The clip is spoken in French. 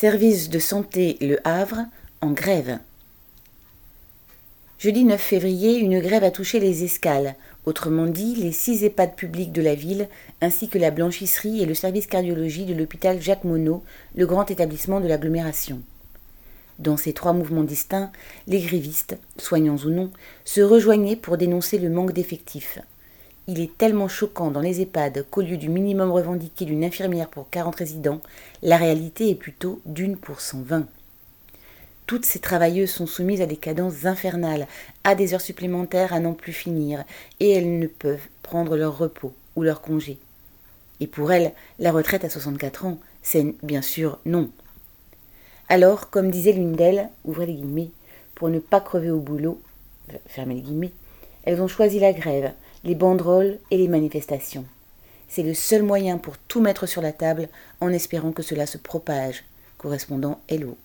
Service de santé Le Havre en grève. Jeudi 9 février, une grève a touché les escales, autrement dit les six EHPAD publics de la ville, ainsi que la blanchisserie et le service cardiologie de l'hôpital Jacques Monod, le grand établissement de l'agglomération. Dans ces trois mouvements distincts, les grévistes, soignants ou non, se rejoignaient pour dénoncer le manque d'effectifs. Il est tellement choquant dans les EHPAD qu'au lieu du minimum revendiqué d'une infirmière pour 40 résidents, la réalité est plutôt d'une pour 120. Toutes ces travailleuses sont soumises à des cadences infernales, à des heures supplémentaires à n'en plus finir, et elles ne peuvent prendre leur repos ou leur congé. Et pour elles, la retraite à 64 ans, c'est bien sûr non. Alors, comme disait l'une d'elles, ouvrez les guillemets, pour ne pas crever au boulot, fermez les guillemets, elles ont choisi la grève, les banderoles et les manifestations. C'est le seul moyen pour tout mettre sur la table en espérant que cela se propage. Correspondant Hello.